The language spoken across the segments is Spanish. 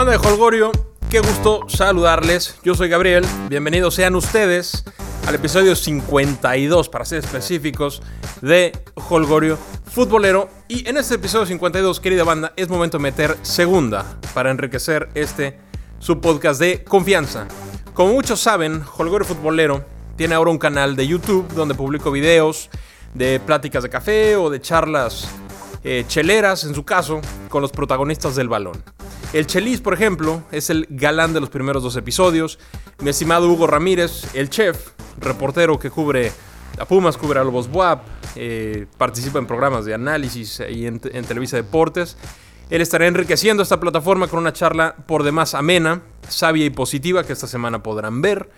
Banda de Holgorio, qué gusto saludarles. Yo soy Gabriel. Bienvenidos sean ustedes al episodio 52, para ser específicos, de Holgorio Futbolero. Y en este episodio 52, querida banda, es momento de meter segunda para enriquecer este su podcast de confianza. Como muchos saben, Holgorio Futbolero tiene ahora un canal de YouTube donde publico videos de pláticas de café o de charlas eh, cheleras, en su caso, con los protagonistas del balón. El Chelis, por ejemplo, es el galán de los primeros dos episodios. Mi estimado Hugo Ramírez, el chef, reportero que cubre a Pumas, cubre a Lobos Buap, eh, participa en programas de análisis y en, Televisa Deportes. Él estará enriqueciendo esta plataforma con una charla por demás amena, sabia y positiva que esta semana podrán ver.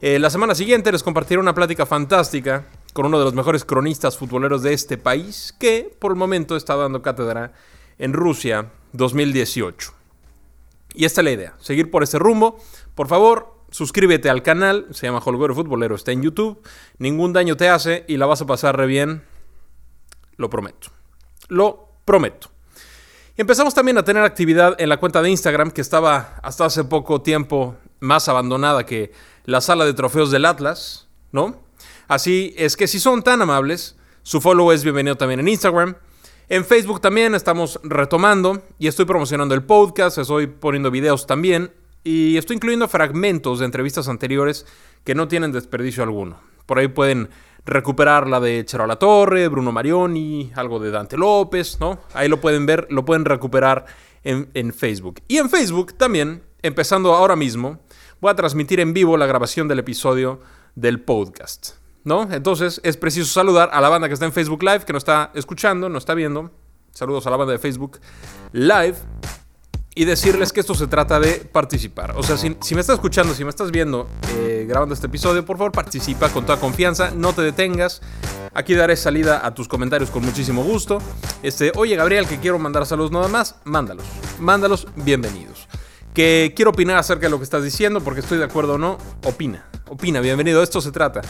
Eh, la semana siguiente les compartiré una plática fantástica con uno de los mejores cronistas futboleros de este país, que por el momento está dando cátedra en Rusia 2018. Y esta es la idea, seguir por ese rumbo. Por favor, suscríbete al canal, se llama Holgoro Futbolero, está en YouTube. Ningún daño te hace y la vas a pasar re bien. Lo prometo. Lo prometo. Y empezamos también a tener actividad en la cuenta de Instagram, que estaba hasta hace poco tiempo más abandonada que la sala de trofeos del Atlas, ¿no? Así es que si son tan amables, su follow es bienvenido también en Instagram. En Facebook también estamos retomando y estoy promocionando el podcast, estoy poniendo videos también y estoy incluyendo fragmentos de entrevistas anteriores que no tienen desperdicio alguno. Por ahí pueden recuperar la de Chero La Torre, Bruno Marioni, algo de Dante López, ¿no? Ahí lo pueden ver, lo pueden recuperar en, en Facebook. Y en Facebook también, empezando ahora mismo, voy a transmitir en vivo la grabación del episodio del podcast. ¿No? Entonces es preciso saludar a la banda que está en Facebook Live, que nos está escuchando, nos está viendo. Saludos a la banda de Facebook Live. Y decirles que esto se trata de participar. O sea, si, me estás escuchando, si me estás viendo eh, grabando este episodio, por favor participa con toda confianza, no te detengas. Aquí daré salida a tus comentarios con muchísimo gusto. Este, oye Gabriel, que quiero mandar saludos nada más, mándalos. Mándalos, bienvenidos. Que quiero opinar acerca de lo que estás diciendo, porque estoy de acuerdo o no, opina. Opina, bienvenido, esto se trata.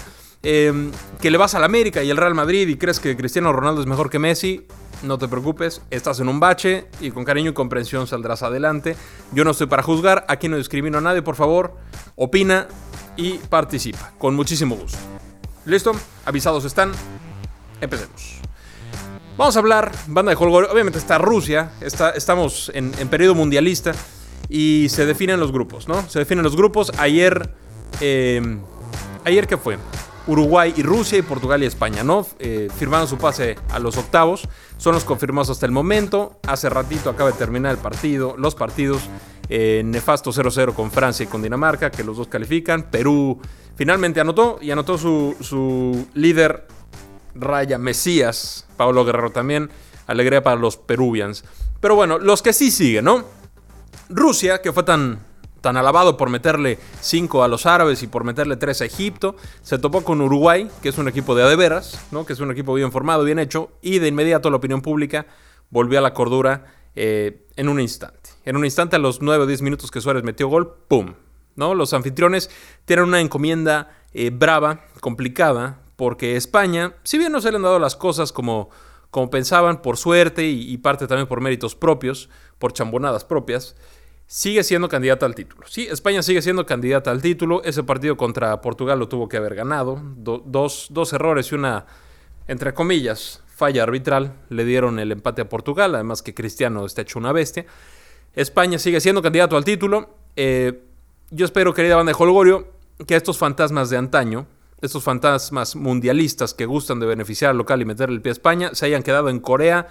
Em, que le vas al América y el Real Madrid y crees que Cristiano Ronaldo es mejor que Messi, no te preocupes, estás en un bache y con cariño y comprensión saldrás adelante. Yo no estoy para juzgar, aquí no discrimino a nadie, por favor, opina y participa, con muchísimo gusto. ¿Listo? Avisados están. Empecemos. Vamos a hablar, banda de Holgor, obviamente está Rusia, está, estamos en, periodo mundialista y se definen los grupos, ¿no? Se definen los grupos. Ayer, em, ayer qué fue? Uruguay y Rusia y Portugal y España, ¿no? Eh, firmaron su pase a los octavos. Son los confirmados hasta el momento. Hace ratito acaba de terminar el partido, los partidos. Eh, nefasto 0-0 con Francia y con Dinamarca, que los dos califican. Perú finalmente anotó y anotó su, su líder Raya Mesías, Pablo Guerrero también. Alegría para los peruvians. Pero bueno, los que sí siguen, ¿no? Rusia, que fue tan tan alabado por meterle 5 a los árabes y por meterle 3 a Egipto, se topó con Uruguay, que es un equipo de adeveras, ¿no? que es un equipo bien formado, bien hecho, y de inmediato la opinión pública volvió a la cordura eh, en un instante. En un instante, a los 9 o 10 minutos que Suárez metió gol, ¡pum! ¿no? Los anfitriones tienen una encomienda eh, brava, complicada, porque España, si bien no se le han dado las cosas como, pensaban, por suerte y, y parte también por méritos propios, por chambonadas propias, sigue siendo candidata al título. Sí, España sigue siendo candidata al título. Ese partido contra Portugal lo tuvo que haber ganado. dos, errores y una, entre comillas, falla arbitral le dieron el empate a Portugal. Además que Cristiano está hecho una bestia. España sigue siendo candidato al título. Eh, yo espero, querida banda de Holgorio, que estos fantasmas de antaño, estos fantasmas mundialistas que gustan de beneficiar al local y meterle el pie a España, se hayan quedado en Corea,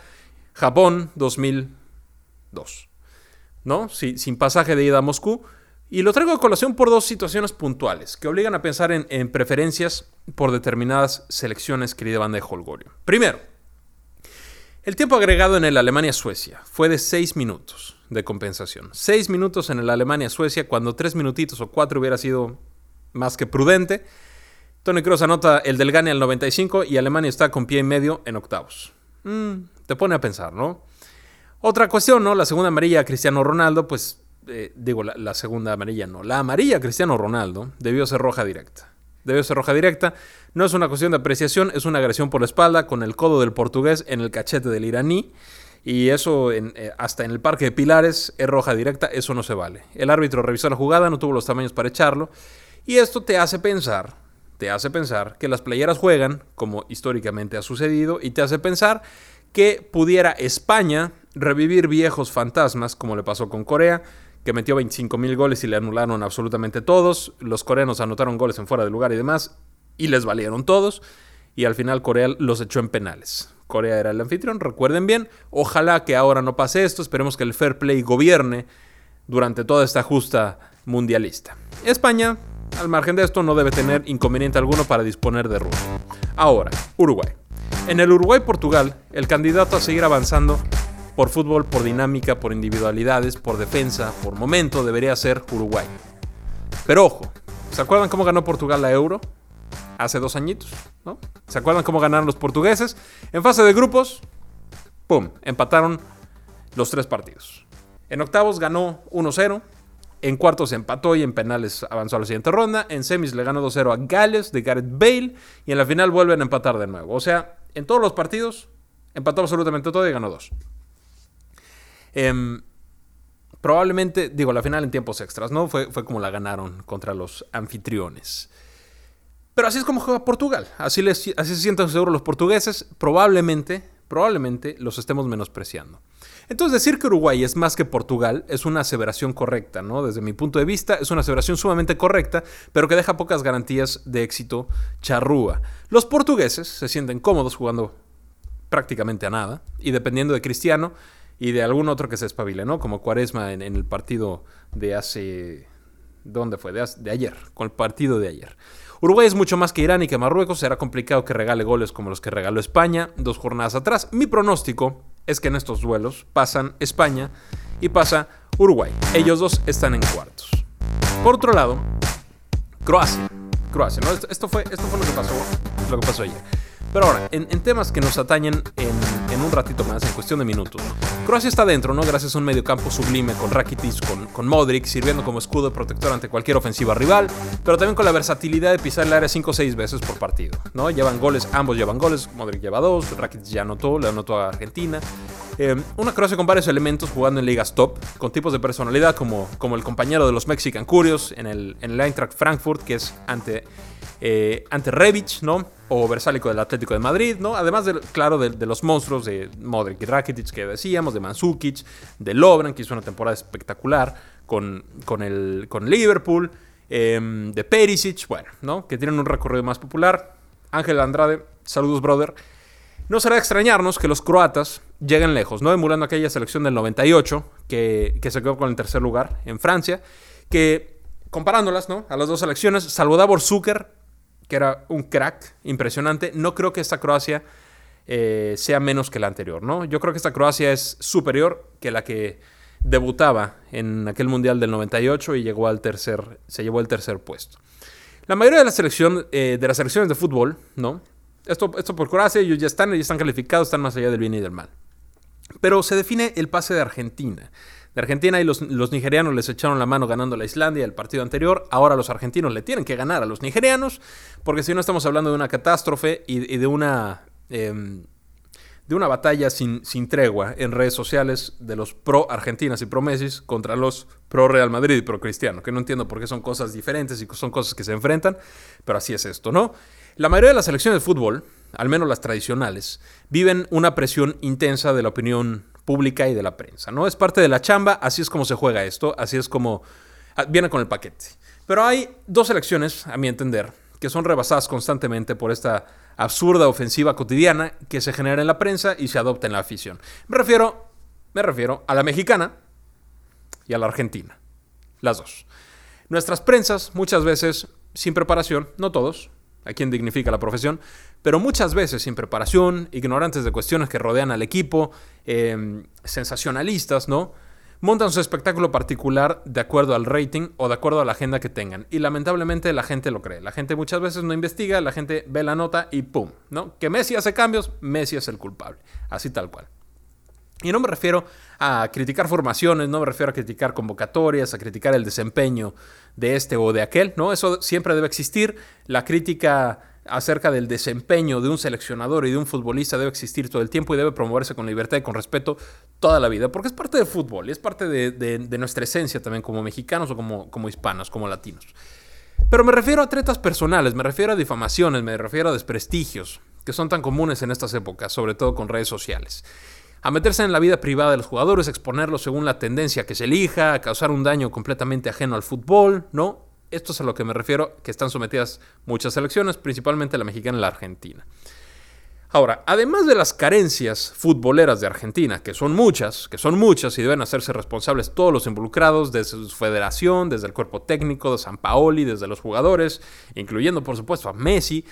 Japón 2002. ¿No? sin pasaje de ida a Moscú. Y lo traigo a colación por dos situaciones puntuales que obligan a pensar en, preferencias por determinadas selecciones, querida banda de Holgorio. Primero, el tiempo agregado en el Alemania-Suecia fue de 6 minutos de compensación. 6 minutos en el Alemania-Suecia cuando 3 minutitos o 4 hubiera sido más que prudente. Tony Kroos anota el del Gane al 95 y Alemania está con pie y medio en octavos. Mm, te pone a pensar, ¿no? Otra cuestión, ¿no? La segunda amarilla Cristiano Ronaldo, pues eh, digo, la, segunda amarilla no, la amarilla Cristiano Ronaldo debió ser roja directa. Debió ser roja directa. No es una cuestión de apreciación, es una agresión por la espalda con el codo del portugués en el cachete del iraní. Y eso, eh, hasta en el Parque de Pilares, es roja directa, eso no se vale. El árbitro revisó la jugada, no tuvo los tamaños para echarlo. Y esto te hace pensar, te hace pensar que las playeras juegan, como históricamente ha sucedido, y te hace pensar que pudiera España revivir viejos fantasmas, como le pasó con Corea, que metió 25 mil goles y le anularon absolutamente todos. Los coreanos anotaron goles en fuera de lugar y demás, y les valieron todos. Y al final Corea los echó en penales. Corea era el anfitrión, recuerden bien. Ojalá que ahora no pase esto. Esperemos que el fair play gobierne durante toda esta justa mundialista. España, al margen de esto, no debe tener inconveniente alguno para disponer de Rusia. Ahora, Uruguay. En el Uruguay-Portugal, el candidato a seguir avanzando por fútbol, por dinámica, por individualidades, por defensa, por momento, debería ser Uruguay. Pero ojo, ¿se acuerdan cómo ganó Portugal la Euro? Hace dos añitos, ¿no? ¿Se acuerdan cómo ganaron los portugueses? En fase de grupos, ¡pum! Empataron los tres partidos. En octavos ganó 1-0. En cuartos empató y en penales avanzó a la siguiente ronda. En semis le ganó 2-0 a Gales de Gareth Bale. Y en la final vuelven a empatar de nuevo. O sea, en todos los partidos empató absolutamente todo y ganó dos. Em, probablemente, digo, la final en tiempos extras, ¿no? Fue, fue como la ganaron contra los anfitriones. Pero así es como juega Portugal. Así, les, así se sienten seguros los portugueses. Probablemente, probablemente los estemos menospreciando. Entonces decir que Uruguay es más que Portugal es una aseveración correcta, ¿no? Desde mi punto de vista es una aseveración sumamente correcta, pero que deja pocas garantías de éxito charrúa. Los portugueses se sienten cómodos jugando prácticamente a nada y dependiendo de Cristiano, y de algún otro que se espabile, ¿no? Como Cuaresma en, el partido de hace... ¿Dónde fue? De, de, ayer, con el partido de ayer. Uruguay es mucho más que Irán y que Marruecos. Será complicado que regale goles como los que regaló España dos jornadas atrás. Mi pronóstico es que en estos duelos pasan España y pasa Uruguay. Ellos dos están en cuartos. Por otro lado, Croacia. Croacia, ¿no? Esto, fue, esto fue lo que pasó, lo que pasó ayer. Pero ahora, en, temas que nos atañen en, un ratito más, en cuestión de minutos. Croacia está dentro, ¿no? Gracias a un mediocampo sublime con Rakitic, con, con Modric, sirviendo como escudo protector ante cualquier ofensiva rival, pero también con la versatilidad de pisar el área 5 o 6 veces por partido, ¿no? Llevan goles, ambos llevan goles, Modric lleva dos, Rakitic ya anotó, le anotó a Argentina. Eh, una Croacia con varios elementos jugando en ligas top, con tipos de personalidad como, como el compañero de los Mexican Curios en el, en el Eintracht Frankfurt, que es ante eh, ante Rebic, ¿no? O Versálico del Atlético de Madrid, ¿no? Además, de, claro, de, los monstruos de Modric y Rakitic que decíamos, de Mansukic, de Lobran, que hizo una temporada espectacular con, con, el, con Liverpool, em, de Perisic, bueno, ¿no? Que tienen un recorrido más popular. Ángel Andrade, saludos, brother. No será extrañarnos que los croatas lleguen lejos, ¿no? Emulando aquella selección del 98, que, que se quedó con el tercer lugar en Francia, que comparándolas, ¿no? A las dos selecciones, salvo Davor Zucker, que era un crack impresionante. No creo que esta Croacia eh, sea menos que la anterior, ¿no? Yo creo que esta Croacia es superior que la que debutaba en aquel Mundial del 98 y llegó al tercer, se llevó el tercer puesto. La mayoría de, la selección, eh, de las selecciones de fútbol, ¿no? Esto, esto por Croacia, ellos ya están, ya están calificados, están más allá del bien y del mal. Pero se define el pase de Argentina de Argentina y los, nigerianos les echaron la mano ganando a la Islandia el partido anterior. Ahora los argentinos le tienen que ganar a los nigerianos, porque si no estamos hablando de una catástrofe y, de una... Em, de una batalla sin, sin, tregua en redes sociales de los pro Argentinas y pro Messi contra los pro Real Madrid y pro Cristiano, que no entiendo por qué son cosas diferentes y son cosas que se enfrentan, pero así es esto, ¿no? La mayoría de las selecciones de fútbol, al menos las tradicionales, viven una presión intensa de la opinión pública y de la prensa, ¿no? Es parte de la chamba, así es como se juega esto, así es como ah, viene con el paquete. Pero hay dos elecciones, a mi entender, que son rebasadas constantemente por esta absurda ofensiva cotidiana que se genera en la prensa y se adopta en la afición. Me refiero, me refiero a la mexicana y a la argentina, las dos. Nuestras prensas muchas veces sin preparación, no todos, a quien dignifica la profesión, pero muchas veces sin preparación, ignorantes de cuestiones que rodean al equipo, em, sensacionalistas, ¿no? Montan su espectáculo particular de acuerdo al rating o de acuerdo a la agenda que tengan. Y lamentablemente la gente lo cree. La gente muchas veces no investiga, la gente ve la nota y ¡pum! ¿no? Que Messi hace cambios, Messi es el culpable. Así tal cual. Y no me refiero a criticar formaciones, no me refiero a criticar convocatorias, a criticar el desempeño de este o de aquel, ¿no? Eso siempre debe existir. La crítica acerca del desempeño de un seleccionador y de un futbolista debe existir todo el tiempo y debe promoverse con libertad y con respeto toda la vida, porque es parte del fútbol y es parte de, nuestra esencia también como mexicanos o como, como hispanos, como latinos. Pero me refiero a tretas personales, me refiero a difamaciones, me refiero a desprestigios, que son tan comunes en estas épocas, sobre todo con redes sociales. A meterse en la vida privada de los jugadores, exponerlos según la tendencia que se elija, a causar un daño completamente ajeno al fútbol, ¿no? Esto es a lo que me refiero, que están sometidas muchas selecciones, principalmente la mexicana y la argentina. Ahora, además de las carencias futboleras de Argentina, que son muchas, que son muchas y deben hacerse responsables todos los involucrados, desde su federación, desde el cuerpo técnico de San Paoli, desde los jugadores, incluyendo por supuesto a Messi,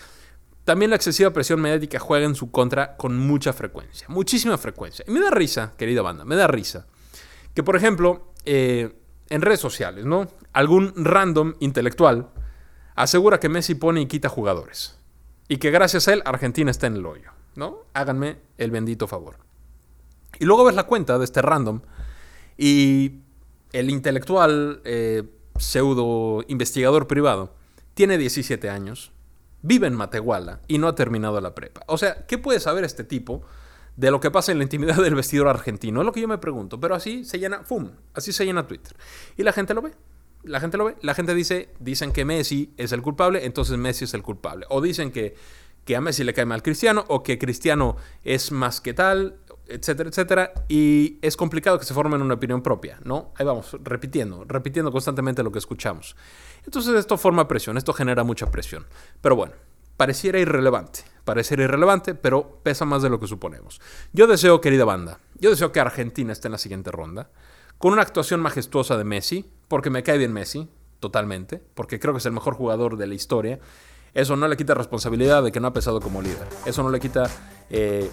también la excesiva presión mediática juega en su contra con mucha frecuencia, muchísima frecuencia. Y me da risa, querida banda, me da risa, que por ejemplo, eh, en redes sociales, ¿no? Algún random intelectual asegura que Messi pone y quita jugadores. Y que gracias a él Argentina está en el hoyo, ¿no? Háganme el bendito favor. Y luego ves la cuenta de este random y el intelectual eh, pseudo investigador privado tiene 17 años, vive en Matehuala y no ha terminado la prepa. O sea, ¿qué puede saber este tipo de lo que pasa en la intimidad del vestidor argentino. Es lo que yo me pregunto, pero así se llena, ¡fum! Así se llena Twitter. Y la gente lo ve. La gente lo ve. La gente dice, dicen que Messi es el culpable, entonces Messi es el culpable. O dicen que, que a Messi le cae mal Cristiano, o que Cristiano es más que tal, etcétera, etcétera. Y es complicado que se formen una opinión propia, ¿no? Ahí vamos, repitiendo, repitiendo constantemente lo que escuchamos. Entonces esto forma presión, esto genera mucha presión. Pero bueno, pareciera irrelevante. Pareciera irrelevante, pero pesa más de lo que suponemos. Yo deseo, querida banda, yo deseo que Argentina esté en la siguiente ronda, con una actuación majestuosa de Messi, porque me cae bien Messi, totalmente, porque creo que es el mejor jugador de la historia. Eso no le quita responsabilidad de que no ha pesado como líder. Eso no le quita eh,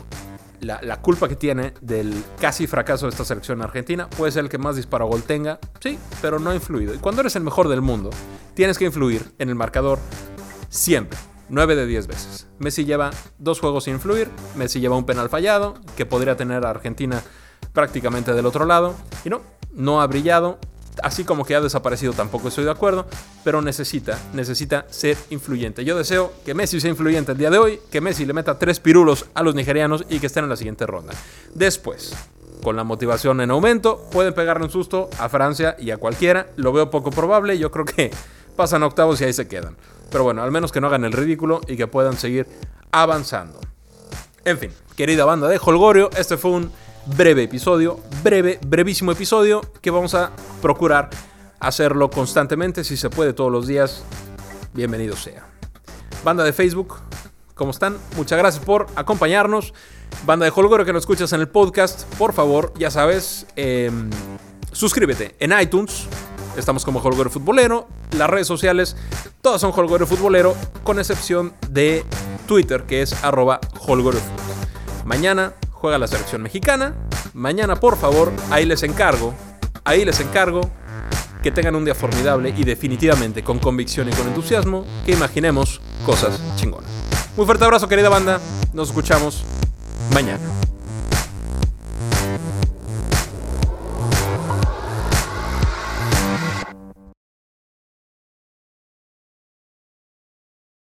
la, culpa que tiene del casi fracaso de esta selección argentina. Puede ser el que más disparo gol tenga, sí, pero no ha influido. Y cuando eres el mejor del mundo, tienes que influir en el marcador siempre. 9 de 10 veces. Messi lleva dos juegos sin influir, Messi lleva un penal fallado, que podría tener a Argentina prácticamente del otro lado, y no, no ha brillado, así como que ha desaparecido tampoco estoy de acuerdo, pero necesita, necesita ser influyente. Yo deseo que Messi sea influyente el día de hoy, que Messi le meta tres pirulos a los nigerianos y que estén en la siguiente ronda. Después, con la motivación en aumento, pueden pegarle un susto a Francia y a cualquiera, lo veo poco probable, yo creo que pasan octavos y ahí se quedan. Pero bueno, al menos que no hagan el ridículo y que puedan seguir avanzando. En fin, querida banda de Holgorio, este fue un breve episodio, breve, brevísimo episodio que vamos a procurar hacerlo constantemente, si se puede todos los días. Bienvenido sea. Banda de Facebook, ¿cómo están? Muchas gracias por acompañarnos. Banda de Holgorio que nos escuchas en el podcast, por favor, ya sabes, em, suscríbete en iTunes, Estamos como Holgorio Futbolero. Las redes sociales, todas son Holgorio Futbolero, con excepción de Twitter, que es arroba Holgorio Mañana juega la selección mexicana. Mañana, por favor, ahí les encargo, ahí les encargo que tengan un día formidable y definitivamente con convicción y con entusiasmo que imaginemos cosas chingonas. Muy fuerte abrazo, querida banda. Nos escuchamos mañana.